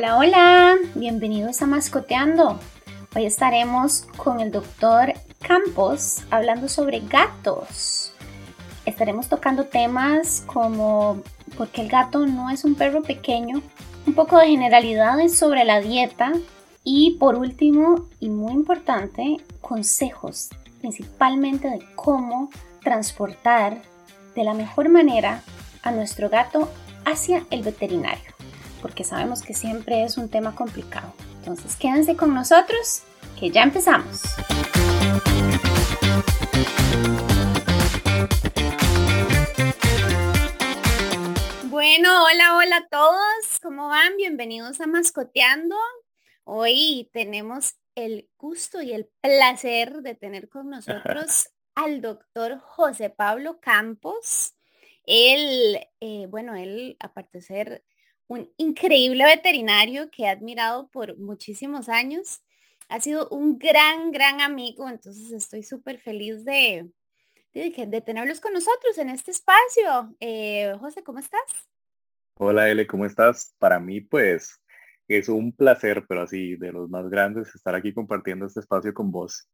Hola, hola, bienvenidos a Mascoteando. Hoy estaremos con el doctor Campos hablando sobre gatos. Estaremos tocando temas como por qué el gato no es un perro pequeño, un poco de generalidades sobre la dieta y por último y muy importante, consejos principalmente de cómo transportar de la mejor manera a nuestro gato hacia el veterinario, porque sabemos que siempre es un tema complicado. Entonces quédense con nosotros, que ya empezamos. Bueno, hola, hola a todos, ¿cómo van? Bienvenidos a Mascoteando. Hoy tenemos el gusto y el placer de tener con nosotros al doctor José Pablo Campos. Él, eh, bueno, él, aparte de ser un increíble veterinario que he admirado por muchísimos años, ha sido un gran, gran amigo, entonces estoy súper feliz de, de, tenerlos con nosotros en este espacio. Eh, José, ¿cómo estás? Hola, Ele, ¿cómo estás? Para mí, pues, es un placer, pero así, de los más grandes, estar aquí compartiendo este espacio con vos.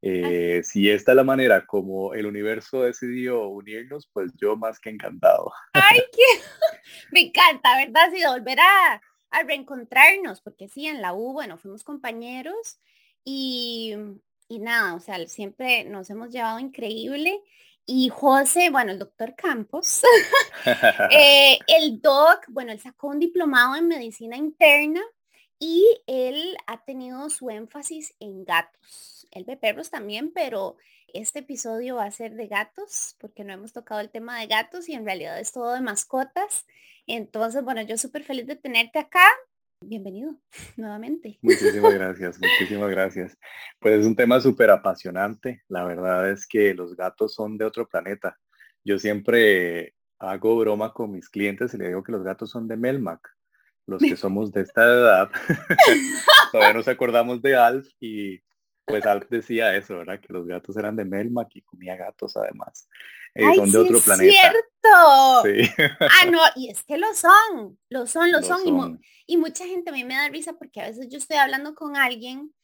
Eh, si esta es la manera como el universo decidió unirnos, pues yo más que encantado. Ay, qué... me encanta, ¿verdad? Sí, volver a, a, reencontrarnos, porque sí, en la U, bueno, fuimos compañeros y, y nada, o sea, siempre nos hemos llevado increíble. Y José, bueno, el doctor Campos, eh, el doc, bueno, él sacó un diplomado en medicina interna y él ha tenido su énfasis en gatos él ve perros también, pero este episodio va a ser de gatos, porque no hemos tocado el tema de gatos y en realidad es todo de mascotas. Entonces, bueno, yo súper feliz de tenerte acá. Bienvenido nuevamente. Muchísimas gracias, muchísimas gracias. Pues es un tema súper apasionante. La verdad es que los gatos son de otro planeta. Yo siempre hago broma con mis clientes y le digo que los gatos son de Melmac. Los que somos de esta edad, todavía nos acordamos de Alf y pues Alf decía eso, ¿verdad? Que los gatos eran de Melmac y comía gatos además. Eh, son de otro planeta. ¡Cierto! Sí. Ah, no, y es que lo son, lo son, lo, son. Y, mucha gente a mí me da risa porque a veces yo estoy hablando con alguien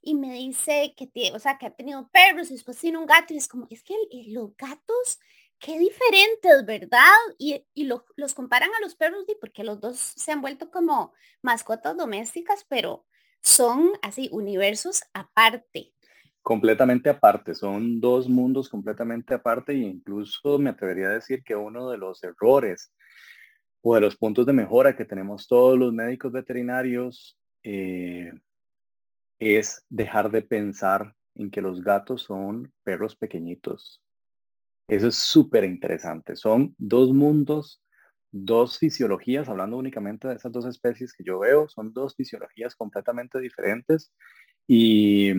y me dice que tiene, o sea, que ha tenido perros y después tiene un gato y es como, es que los gatos, qué diferentes, ¿verdad? Y, y los comparan a los perros porque los dos se han vuelto como mascotas domésticas, pero son así universos aparte. Completamente aparte, son dos mundos completamente aparte e incluso me atrevería a decir que uno de los errores o de los puntos de mejora que tenemos todos los médicos veterinarios eh, es dejar de pensar en que los gatos son perros pequeñitos. Eso es súper interesante. Son dos mundos dos fisiologías, hablando únicamente de esas dos especies que yo veo, son dos fisiologías completamente diferentes y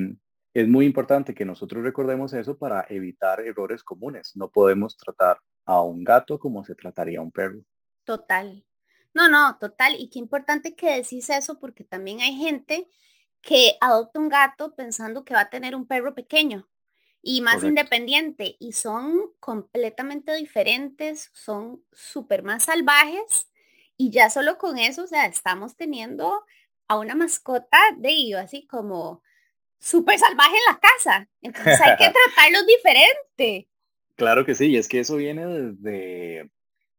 es muy importante que nosotros recordemos eso para evitar errores comunes. No podemos tratar a un gato como se trataría a un perro. Total. No, no, total. Y qué importante que decís eso porque también hay gente que adopta un gato pensando que va a tener un perro pequeño y más independiente y son completamente diferentes, son súper más salvajes y ya solo con eso, o sea, estamos teniendo a una mascota de ellos así como súper salvaje en la casa. Entonces hay que tratarlos diferente. Claro que sí, y es que eso viene desde,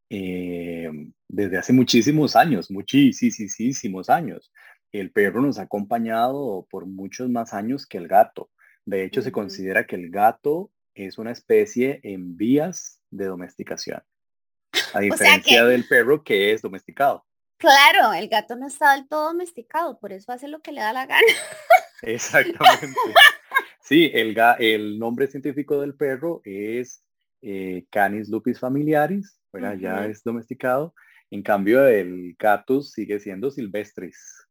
eh, desde hace muchísimos años, muchísimos años. El perro nos ha acompañado por muchos más años que el gato. De hecho, se considera que el gato es una especie en vías de domesticación, a diferencia del perro que es domesticado. Claro, el gato no está del todo domesticado, por eso hace lo que le da la gana. Exactamente. Sí, el, el nombre científico del perro es eh, Canis lupus familiaris, ya es domesticado. En cambio, el gatus sigue siendo silvestris.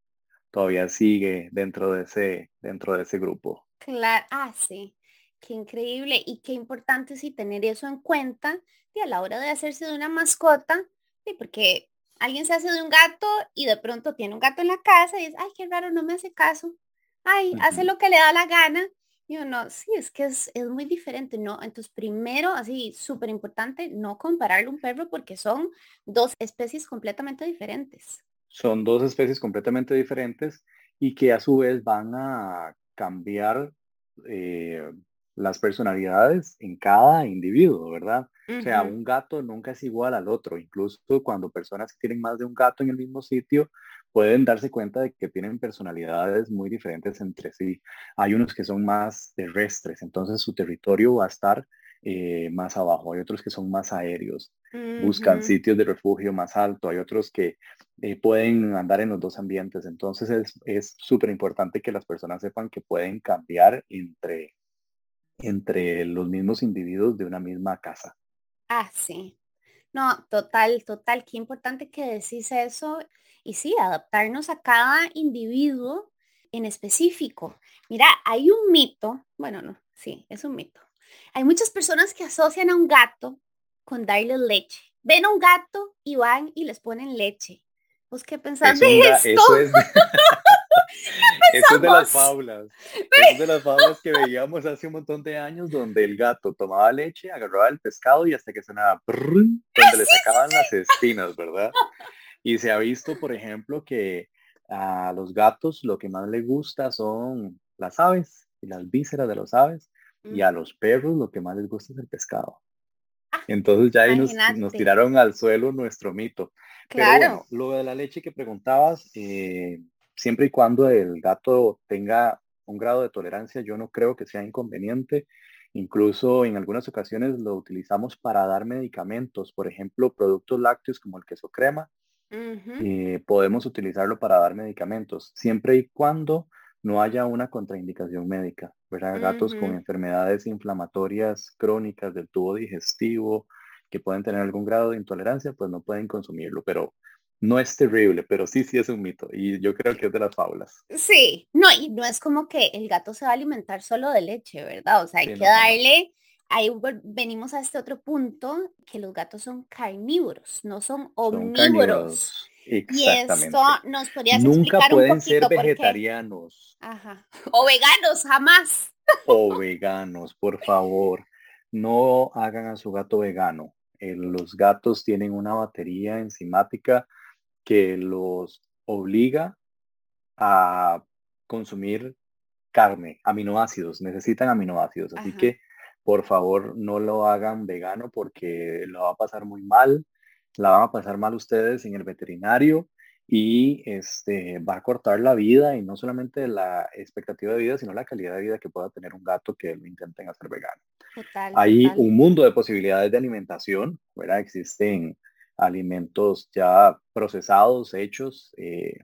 Todavía sigue dentro de ese, dentro de ese grupo. Claro, ah, sí, qué increíble y qué importante sí tener eso en cuenta y a la hora de hacerse de una mascota, sí, porque alguien se hace de un gato y de pronto tiene un gato en la casa y es, ay, qué raro, no me hace caso. Ay, hace lo que le da la gana. Y uno, sí, es que es, es muy diferente, ¿no? Entonces, primero, así, súper importante, no compararle un perro porque son dos especies completamente diferentes. son dos especies completamente diferentes y que a su vez van a cambiar eh, las personalidades en cada individuo, ¿verdad? O sea, un gato nunca es igual al otro. Incluso cuando personas que tienen más de un gato en el mismo sitio pueden darse cuenta de que tienen personalidades muy diferentes entre sí. Hay unos que son más terrestres, entonces su territorio va a estar eh, más abajo. Hay otros que son más aéreos, buscan sitios de refugio más alto. Hay otros que eh, pueden andar en los dos ambientes. Entonces es súper importante que las personas sepan que pueden cambiar entre entre los mismos individuos de una misma casa. Ah, sí. No, total, total. Qué importante que decís eso. Y sí, adaptarnos a cada individuo en específico. Mira, hay un mito, bueno, no, sí, es un mito. Hay muchas personas que asocian a un gato con darle leche. Ven a un gato y van y les ponen leche. ¿Vos qué pensás de esto? Eso es de las faulas. es de las faulas que veíamos hace un montón de años donde el gato tomaba leche, agarraba el pescado y hasta que sonaba donde le sacaban las espinas, ¿verdad? Y se ha visto, por ejemplo, que a los gatos lo que más les gusta son las aves y las vísceras de los aves y a los perros lo que más les gusta es el pescado. Ah, Entonces ya ahí nos, tiraron al suelo nuestro mito. Claro. Pero lo de la leche que preguntabas, eh, siempre y cuando el gato tenga un grado de tolerancia, yo no creo que sea inconveniente. Incluso en algunas ocasiones lo utilizamos para dar medicamentos, por ejemplo, productos lácteos como el queso crema. Eh, podemos utilizarlo para dar medicamentos, siempre y cuando no haya una contraindicación médica, ¿verdad? Gatos con enfermedades inflamatorias crónicas del tubo digestivo, que pueden tener algún grado de intolerancia, pues no pueden consumirlo, pero no es terrible, pero sí, sí es un mito y yo creo que es de las fábulas. Sí, no, y no es como que el gato se va a alimentar solo de leche, ¿verdad? O sea, hay que darle, ahí venimos a este otro punto, que los gatos son carnívoros, no son omnívoros. Y esto nos podrías Nunca pueden ser vegetarianos. Ajá. O veganos, jamás. O veganos, por favor. No hagan a su gato vegano. los gatos tienen una batería enzimática que los obliga a consumir carne, aminoácidos, necesitan aminoácidos. Así que por favor no lo hagan vegano porque lo va a pasar muy mal, la van a pasar mal ustedes en el veterinario y este va a cortar la vida y no solamente la expectativa de vida, sino la calidad de vida que pueda tener un gato que lo intenten hacer vegano. Hay un mundo de posibilidades de alimentación, ¿verdad? Existen alimentos ya procesados, hechos, eh,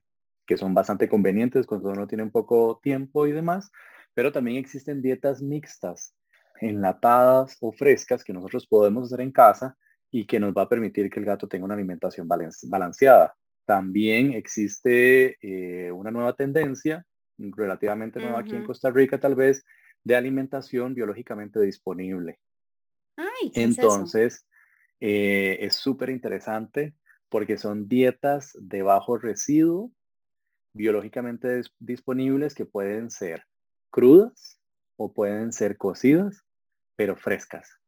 que son bastante convenientes cuando uno tiene un poco tiempo y demás, pero también existen dietas mixtas, enlatadas o frescas que nosotros podemos hacer en casa y que nos va a permitir que el gato tenga una alimentación balanceada. También existe eh, una nueva tendencia, relativamente nueva aquí en Costa Rica tal vez, de alimentación biológicamente disponible. Entonces, eh, es súper interesante porque son dietas de bajo residuo biológicamente disponibles que pueden ser crudas o pueden ser cocidas, pero frescas.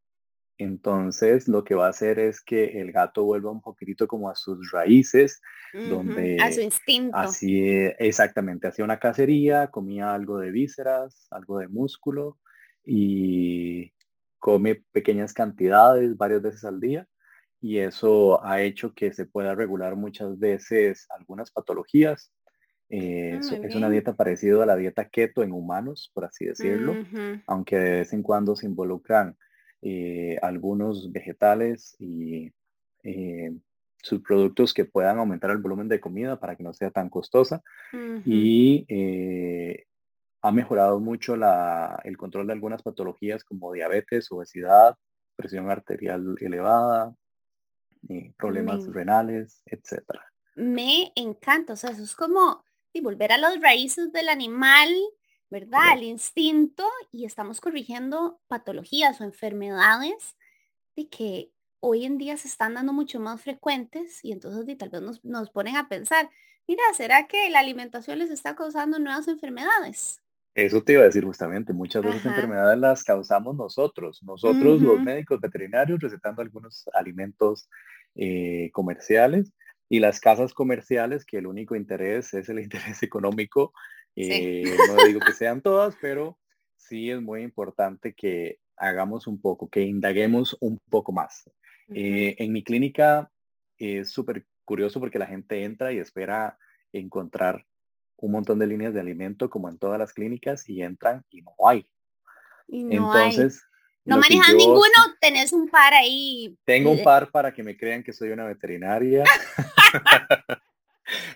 Entonces, lo que va a hacer es que el gato vuelva un poquitito como a sus raíces, donde... A su instinto. Así, exactamente, hacía una cacería, comía algo de vísceras, algo de músculo y come pequeñas cantidades varias veces al día y eso ha hecho que se pueda regular muchas veces algunas patologías. Eh, ah, es, una dieta parecida a la dieta keto en humanos, por así decirlo, aunque de vez en cuando se involucran eh, algunos vegetales y eh, subproductos que puedan aumentar el volumen de comida para que no sea tan costosa. Y ha mejorado mucho el control de algunas patologías como diabetes, obesidad, presión arterial elevada, problemas renales, etcétera. Me encanta, o sea, eso es como y volver a las raíces del animal, ¿verdad? El instinto y estamos corrigiendo patologías o enfermedades de que hoy en día se están dando mucho más frecuentes y entonces tal vez nos, nos ponen a pensar, mira, ¿será que la alimentación les está causando nuevas enfermedades? Eso te iba a decir justamente, muchas veces enfermedades las causamos nosotros, nosotros los médicos veterinarios recetando algunos alimentos eh, comerciales y las casas comerciales, que el único interés es el interés económico. Eh, no digo que sean todas, pero sí es muy importante que hagamos un poco, que indaguemos un poco más. Eh, en mi clínica es súper curioso porque la gente entra y espera encontrar un montón de líneas de alimento como en todas las clínicas y entran y no hay. Entonces, no manejas ninguno, tenés un par ahí. Tengo un par para que me crean que soy una veterinaria.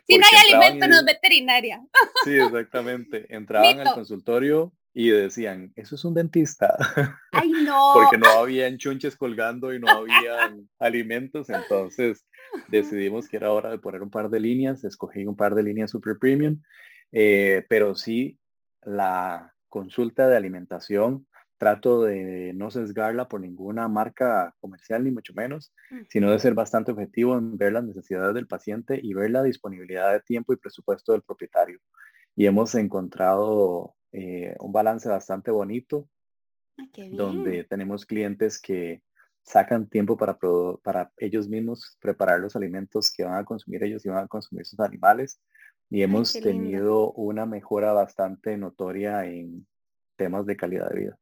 si no hay alimento, no es veterinaria. sí, exactamente. Entraban al consultorio y decían, eso es un dentista. Ay, no. Porque no había chunches colgando y no había alimentos, entonces decidimos que era hora de poner un par de líneas, escogí un par de líneas super premium, eh, pero sí la consulta de alimentación trato de no sesgarla por ninguna marca comercial, ni mucho menos, sino de ser bastante objetivo en ver las necesidades del paciente y ver la disponibilidad de tiempo y presupuesto del propietario. Y hemos encontrado eh, un balance bastante bonito, ah, donde tenemos clientes que sacan tiempo para, para ellos mismos preparar los alimentos que van a consumir ellos y van a consumir sus animales. Y hemos tenido una mejora bastante notoria en temas de calidad de vida.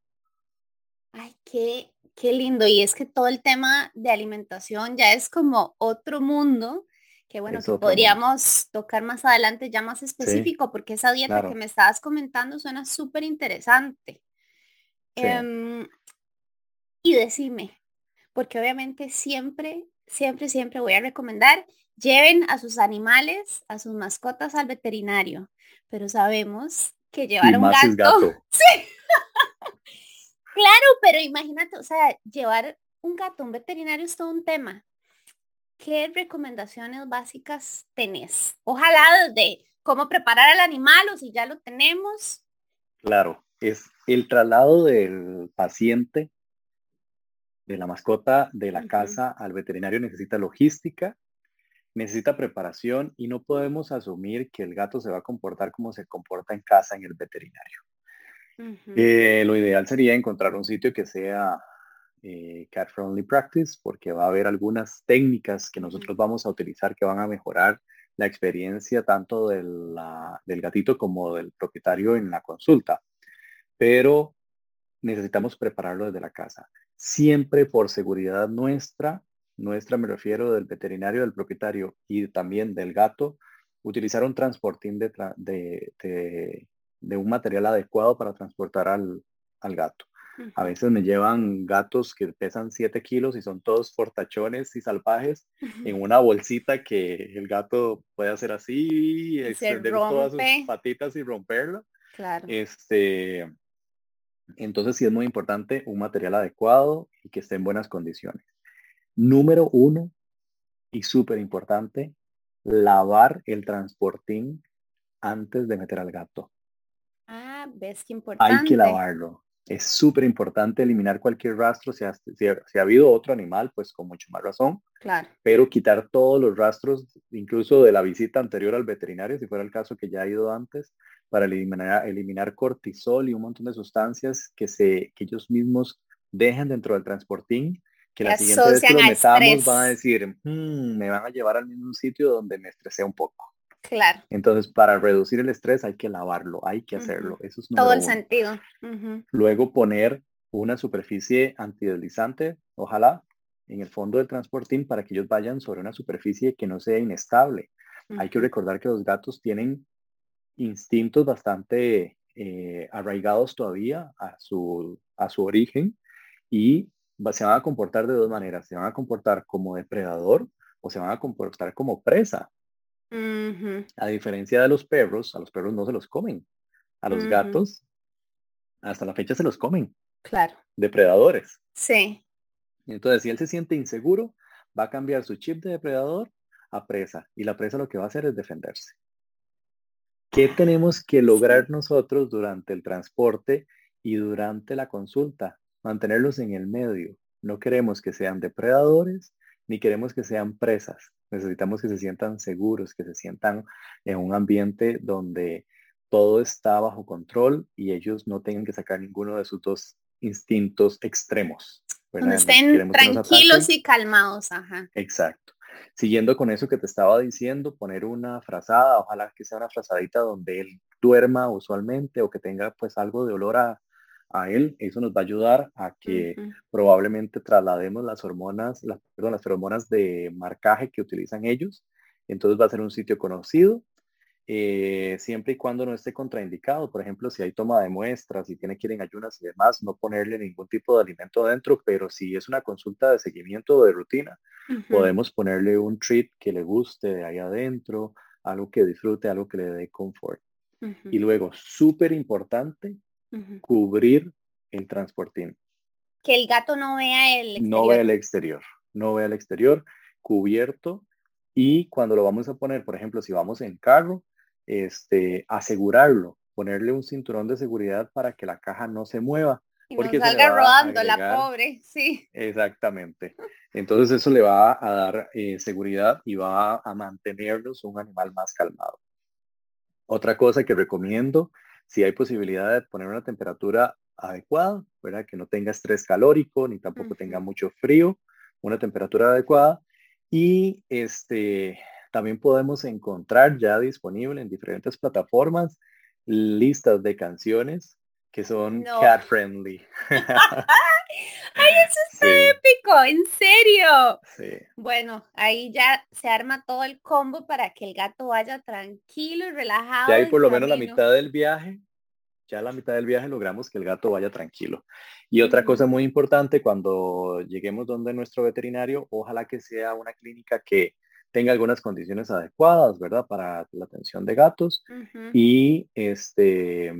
Ay, qué, qué lindo. Y es que todo el tema de alimentación ya es como otro mundo que bueno, que podríamos tocar más adelante ya más específico, porque esa dieta que me estabas comentando suena súper interesante. Em, y decime, porque obviamente siempre, siempre, siempre voy a recomendar, lleven a sus animales, a sus mascotas al veterinario, pero sabemos que llevar un gato, sí, Claro, pero imagínate, o sea, llevar un gato a un veterinario es todo un tema. ¿Qué recomendaciones básicas tenés? Ojalá de cómo preparar al animal o si ya lo tenemos. Claro, es el traslado del paciente, de la mascota, de la casa al veterinario necesita logística, necesita preparación y no podemos asumir que el gato se va a comportar como se comporta en casa en el veterinario. Eh, lo ideal sería encontrar un sitio que sea eh, cat friendly practice porque va a haber algunas técnicas que nosotros vamos a utilizar que van a mejorar la experiencia tanto del, del gatito como del propietario en la consulta. Pero necesitamos prepararlo desde la casa. Siempre por seguridad nuestra, nuestra me refiero del veterinario, del propietario y también del gato, utilizar un transportín de, de, de un material adecuado para transportar al, gato. A veces me llevan gatos que pesan 7 kilos y son todos fortachones y salvajes en una bolsita que el gato puede hacer así, extender todas sus patitas y romperlo. Claro. Este, entonces sí es muy importante un material adecuado y que esté en buenas condiciones. Número uno, y súper importante, lavar el transportín antes de meter al gato ves qué importante. Hay que lavarlo. Es súper importante eliminar cualquier rastro. Si ha, si, ha, habido otro animal, pues con mucho más razón. Claro. Pero quitar todos los rastros, incluso de la visita anterior al veterinario, si fuera el caso que ya ha ido antes, para eliminar, eliminar cortisol y un montón de sustancias que, se, que ellos mismos dejan dentro del transportín que la siguiente vez que lo metamos van a decir, hmm, me van a llevar al mismo sitio donde me estresé un poco. Claro. Entonces, para reducir el estrés hay que lavarlo, hay que hacerlo. Eso es todo el sentido. Luego poner una superficie antideslizante, ojalá, en el fondo del transportín para que ellos vayan sobre una superficie que no sea inestable. Hay que recordar que los gatos tienen instintos bastante eh, arraigados todavía a su, a su origen y se van a comportar de dos maneras. Se van a comportar como depredador o se van a comportar como presa. A diferencia de los perros, a los perros no se los comen. A los gatos, hasta la fecha se los comen. Claro. Depredadores. Sí. Entonces, si él se siente inseguro, va a cambiar su chip de depredador a presa. Y la presa lo que va a hacer es defenderse. ¿Qué tenemos que lograr nosotros durante el transporte y durante la consulta? Mantenerlos en el medio. No queremos que sean depredadores ni queremos que sean presas. Necesitamos que se sientan seguros, que se sientan en un ambiente donde todo está bajo control y ellos no tengan que sacar ninguno de sus dos instintos extremos. Donde estén tranquilos y calmados. Ajá. Exacto. Siguiendo con eso que te estaba diciendo, poner una frazada, ojalá que sea una frazadita donde él duerma usualmente o que tenga pues algo de olor a, a él, eso nos va a ayudar a que probablemente traslademos las hormonas, las, perdón, las hormonas de marcaje que utilizan ellos. Entonces va a ser un sitio conocido, eh, siempre y cuando no esté contraindicado. Por ejemplo, si hay toma de muestras, si tiene que ir en ayunas y demás, no ponerle ningún tipo de alimento adentro, pero si es una consulta de seguimiento de rutina, podemos ponerle un treat que le guste de ahí adentro, algo que disfrute, algo que le dé confort. Y luego, súper importante, cubrir el transportín. Que el gato no vea el exterior. No vea el exterior, no vea el exterior, cubierto. Y cuando lo vamos a poner, por ejemplo, si vamos en carro, este, asegurarlo, ponerle un cinturón de seguridad para que la caja no se mueva. Y porque no salga rodando la pobre, sí. Exactamente. Entonces eso le va a dar eh, seguridad y va a mantenernos un animal más calmado. Otra cosa que recomiendo si hay posibilidad de poner una temperatura adecuada, ¿verdad? Que no tenga estrés calórico ni tampoco tenga mucho frío, una temperatura adecuada. Y este, también podemos encontrar ya disponible en diferentes plataformas listas de canciones que son cat friendly. ¡Ay, eso es épico! ¡En serio! Sí. Bueno, ahí ya se arma todo el combo para que el gato vaya tranquilo y relajado. Ya hay por lo menos la mitad del viaje, ya la mitad del viaje logramos que el gato vaya tranquilo. Y otra cosa muy importante, cuando lleguemos donde nuestro veterinario, ojalá que sea una clínica que tenga algunas condiciones adecuadas, ¿verdad? Para la atención de gatos. Y este,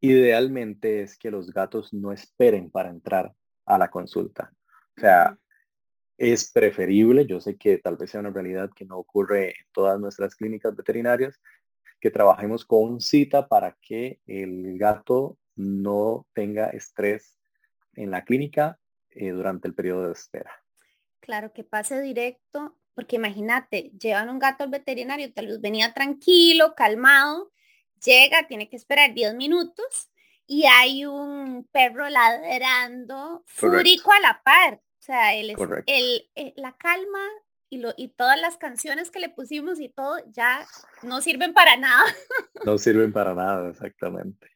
idealmente es que los gatos no esperen para entrar a la consulta. O sea, es preferible, yo sé que tal vez sea una realidad que no ocurre en todas nuestras clínicas veterinarias, que trabajemos con cita para que el gato no tenga estrés en la clínica eh, durante el periodo de espera. Claro, que pase directo, porque imagínate, llevan un gato al veterinario, tal vez venía tranquilo, calmado, llega, tiene que esperar 10 minutos y hay un perro ladrando fúrico a la par. O sea, el, el, eh, la calma y, lo, y todas las canciones que le pusimos y todo ya no sirven para nada. No sirven para nada, exactamente.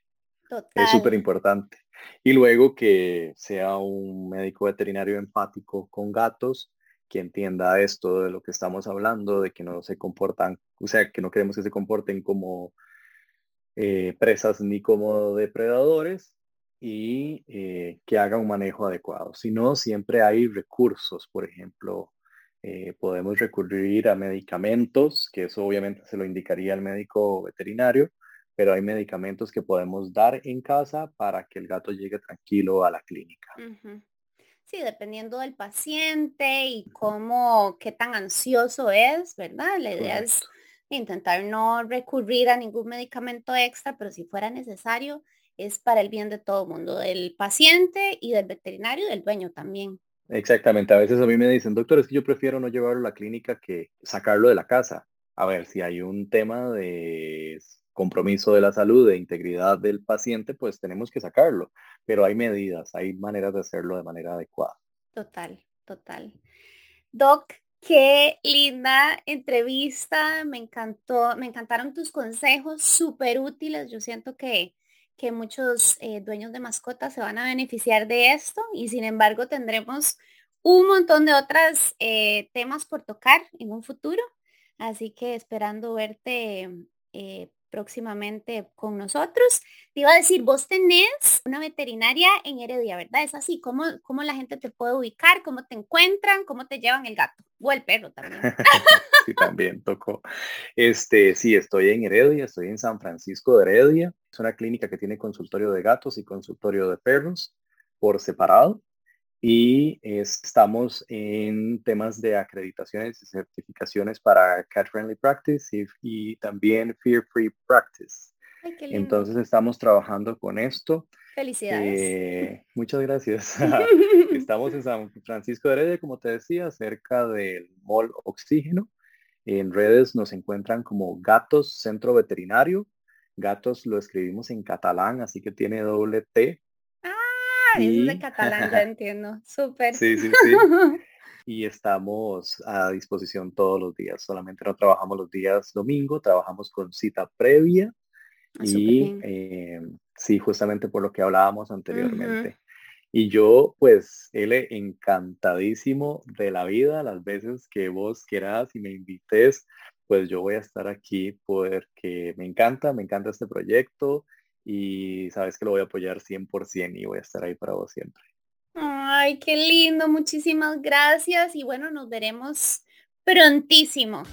Es súper importante. Y luego que sea un médico veterinario empático con gatos, que entienda esto de lo que estamos hablando, de que no se comportan, o sea, que no queremos que se comporten como eh, presas ni como depredadores y eh, que haga un manejo adecuado. Si no, siempre hay recursos, por ejemplo, eh, podemos recurrir a medicamentos, que eso obviamente se lo indicaría al médico veterinario, pero hay medicamentos que podemos dar en casa para que el gato llegue tranquilo a la clínica. Sí, dependiendo del paciente y cómo, qué tan ansioso es, ¿verdad? La idea es intentar no recurrir a ningún medicamento extra, pero si fuera necesario, es para el bien de todo el mundo, del paciente y del veterinario y del dueño también. Exactamente, a veces a mí me dicen, doctor, es que yo prefiero no llevarlo a la clínica que sacarlo de la casa. A ver, si hay un tema de compromiso de la salud, de integridad del paciente, pues tenemos que sacarlo. Pero hay medidas, hay maneras de hacerlo de manera adecuada. Total, total. Doc, Qué linda entrevista, me encantó, me encantaron tus consejos, súper útiles. Yo siento que, que muchos eh, dueños de mascotas se van a beneficiar de esto y sin embargo tendremos un montón de otros eh, temas por tocar en un futuro. Así que esperando verte eh, próximamente con nosotros. Te iba a decir, vos tenés una veterinaria en Heredia, ¿verdad? Es así, ¿cómo, cómo la gente te puede ubicar? ¿Cómo te encuentran? ¿Cómo te llevan el gato? O el perro también. sí, también tocó. Este, sí, estoy en Heredia, estoy en San Francisco de Heredia. Es una clínica que tiene consultorio de gatos y consultorio de perros por separado y estamos en temas de acreditaciones y certificaciones para Cat Friendly Practice y, también Fear Free Practice. Entonces estamos trabajando con esto. Felicidades. Eh, muchas gracias. estamos en San Francisco de Heredia, como te decía, cerca del Mall Oxígeno. En redes nos encuentran como Gatos Centro Veterinario. Gatos lo escribimos en catalán, así que tiene doble T es de catalán, ya entiendo. Súper. Sí, sí, sí. y estamos a disposición todos los días. Solamente no trabajamos los días domingo, trabajamos con cita previa ah, y eh, sí, justamente por lo que hablábamos anteriormente. Y yo, pues, él encantadísimo de la vida, las veces que vos quieras y me invites, pues yo voy a estar aquí porque me encanta, me encanta este proyecto y sabes que lo voy a apoyar 100% y voy a estar ahí para vos siempre. Ay, qué lindo, muchísimas gracias y bueno, nos veremos prontísimo.